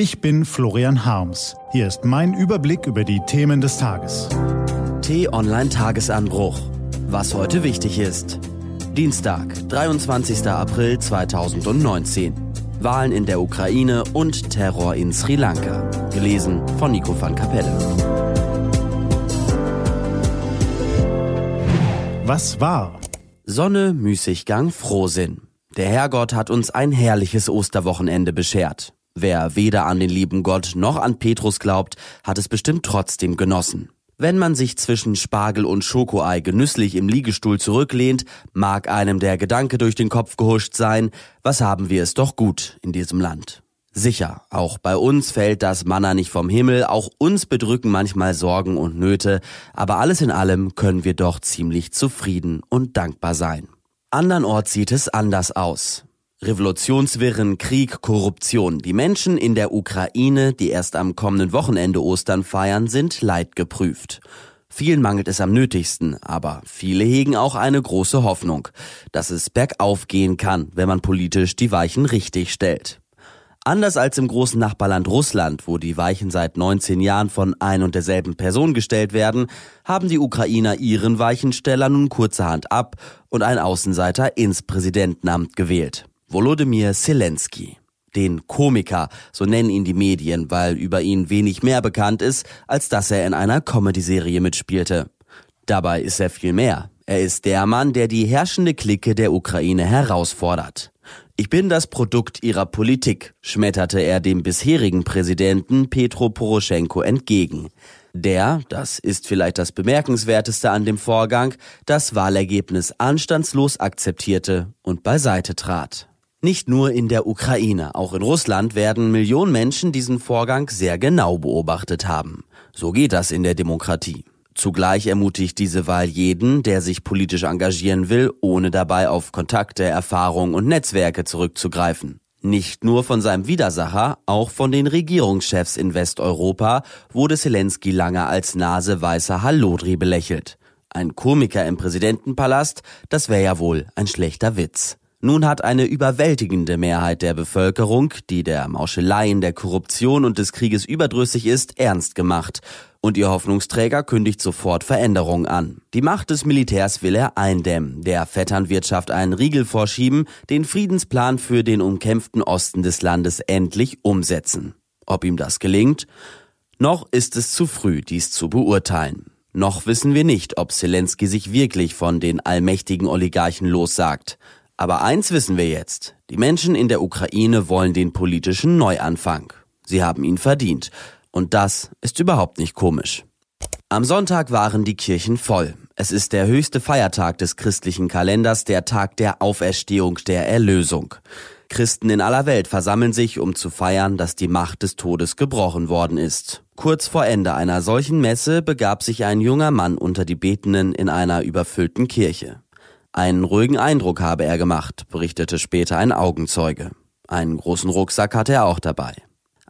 Ich bin Florian Harms. Hier ist mein Überblick über die Themen des Tages. T-Online Tagesanbruch. Was heute wichtig ist. Dienstag, 23. April 2019. Wahlen in der Ukraine und Terror in Sri Lanka. Gelesen von Nico van Kapelle. Was war? Sonne, Müßiggang, Frohsinn. Der Herrgott hat uns ein herrliches Osterwochenende beschert. Wer weder an den lieben Gott noch an Petrus glaubt, hat es bestimmt trotzdem genossen. Wenn man sich zwischen Spargel und Schokoei genüsslich im Liegestuhl zurücklehnt, mag einem der Gedanke durch den Kopf gehuscht sein, was haben wir es doch gut in diesem Land. Sicher, auch bei uns fällt das Manna nicht vom Himmel, auch uns bedrücken manchmal Sorgen und Nöte, aber alles in allem können wir doch ziemlich zufrieden und dankbar sein. Andernorts sieht es anders aus. Revolutionswirren, Krieg, Korruption. Die Menschen in der Ukraine, die erst am kommenden Wochenende Ostern feiern, sind leidgeprüft. Vielen mangelt es am nötigsten, aber viele hegen auch eine große Hoffnung, dass es bergauf gehen kann, wenn man politisch die Weichen richtig stellt. Anders als im großen Nachbarland Russland, wo die Weichen seit 19 Jahren von ein und derselben Person gestellt werden, haben die Ukrainer ihren Weichensteller nun kurzerhand ab und ein Außenseiter ins Präsidentenamt gewählt. Volodymyr Zelensky. Den Komiker, so nennen ihn die Medien, weil über ihn wenig mehr bekannt ist, als dass er in einer Comedy-Serie mitspielte. Dabei ist er viel mehr. Er ist der Mann, der die herrschende Clique der Ukraine herausfordert. Ich bin das Produkt ihrer Politik, schmetterte er dem bisherigen Präsidenten Petro Poroschenko entgegen. Der, das ist vielleicht das Bemerkenswerteste an dem Vorgang, das Wahlergebnis anstandslos akzeptierte und beiseite trat. Nicht nur in der Ukraine, auch in Russland werden Millionen Menschen diesen Vorgang sehr genau beobachtet haben. So geht das in der Demokratie. Zugleich ermutigt diese Wahl jeden, der sich politisch engagieren will, ohne dabei auf Kontakte, Erfahrungen und Netzwerke zurückzugreifen. Nicht nur von seinem Widersacher, auch von den Regierungschefs in Westeuropa wurde Zelensky lange als naseweißer Hallodri belächelt. Ein Komiker im Präsidentenpalast, das wäre ja wohl ein schlechter Witz. Nun hat eine überwältigende Mehrheit der Bevölkerung, die der Mauscheleien, der Korruption und des Krieges überdrüssig ist, ernst gemacht. Und ihr Hoffnungsträger kündigt sofort Veränderungen an. Die Macht des Militärs will er eindämmen, der Vetternwirtschaft einen Riegel vorschieben, den Friedensplan für den umkämpften Osten des Landes endlich umsetzen. Ob ihm das gelingt? Noch ist es zu früh, dies zu beurteilen. Noch wissen wir nicht, ob Zelensky sich wirklich von den allmächtigen Oligarchen lossagt. Aber eins wissen wir jetzt. Die Menschen in der Ukraine wollen den politischen Neuanfang. Sie haben ihn verdient. Und das ist überhaupt nicht komisch. Am Sonntag waren die Kirchen voll. Es ist der höchste Feiertag des christlichen Kalenders, der Tag der Auferstehung der Erlösung. Christen in aller Welt versammeln sich, um zu feiern, dass die Macht des Todes gebrochen worden ist. Kurz vor Ende einer solchen Messe begab sich ein junger Mann unter die Betenden in einer überfüllten Kirche. Einen ruhigen Eindruck habe er gemacht, berichtete später ein Augenzeuge. Einen großen Rucksack hatte er auch dabei.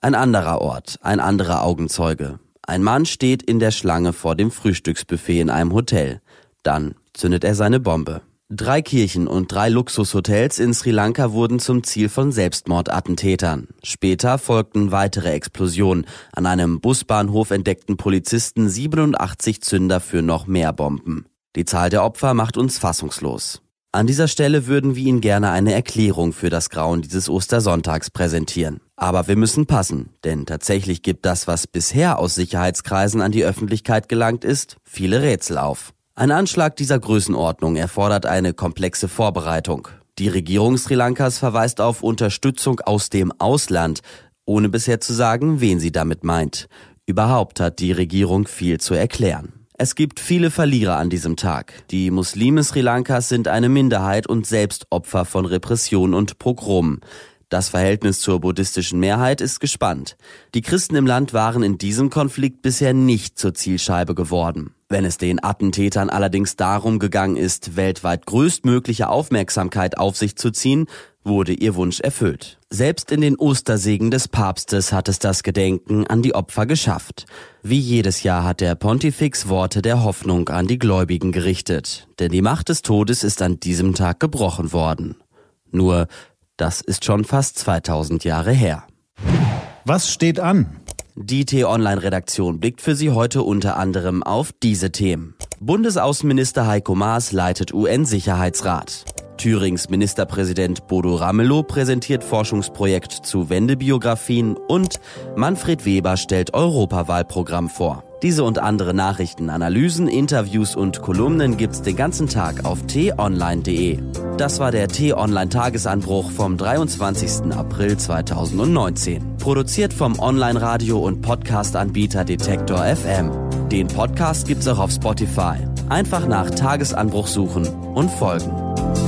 Ein anderer Ort, ein anderer Augenzeuge. Ein Mann steht in der Schlange vor dem Frühstücksbuffet in einem Hotel. Dann zündet er seine Bombe. Drei Kirchen und drei Luxushotels in Sri Lanka wurden zum Ziel von Selbstmordattentätern. Später folgten weitere Explosionen. An einem Busbahnhof entdeckten Polizisten 87 Zünder für noch mehr Bomben. Die Zahl der Opfer macht uns fassungslos. An dieser Stelle würden wir Ihnen gerne eine Erklärung für das Grauen dieses Ostersonntags präsentieren. Aber wir müssen passen, denn tatsächlich gibt das, was bisher aus Sicherheitskreisen an die Öffentlichkeit gelangt ist, viele Rätsel auf. Ein Anschlag dieser Größenordnung erfordert eine komplexe Vorbereitung. Die Regierung Sri Lankas verweist auf Unterstützung aus dem Ausland, ohne bisher zu sagen, wen sie damit meint. Überhaupt hat die Regierung viel zu erklären. Es gibt viele Verlierer an diesem Tag. Die Muslime Sri Lankas sind eine Minderheit und selbst Opfer von Repression und Pogromen. Das Verhältnis zur buddhistischen Mehrheit ist gespannt. Die Christen im Land waren in diesem Konflikt bisher nicht zur Zielscheibe geworden. Wenn es den Attentätern allerdings darum gegangen ist, weltweit größtmögliche Aufmerksamkeit auf sich zu ziehen, wurde ihr Wunsch erfüllt. Selbst in den Ostersegen des Papstes hat es das Gedenken an die Opfer geschafft. Wie jedes Jahr hat der Pontifex Worte der Hoffnung an die Gläubigen gerichtet, denn die Macht des Todes ist an diesem Tag gebrochen worden. Nur, das ist schon fast 2000 Jahre her. Was steht an? Die T-Online-Redaktion blickt für Sie heute unter anderem auf diese Themen. Bundesaußenminister Heiko Maas leitet UN-Sicherheitsrat. Thürings Ministerpräsident Bodo Ramelow präsentiert Forschungsprojekt zu Wendebiografien und Manfred Weber stellt Europawahlprogramm vor. Diese und andere Nachrichten, Analysen, Interviews und Kolumnen gibt's den ganzen Tag auf t-online.de. Das war der T-Online Tagesanbruch vom 23. April 2019. Produziert vom Online-Radio und Podcast-Anbieter Detektor FM. Den Podcast gibt's auch auf Spotify. Einfach nach Tagesanbruch suchen und folgen.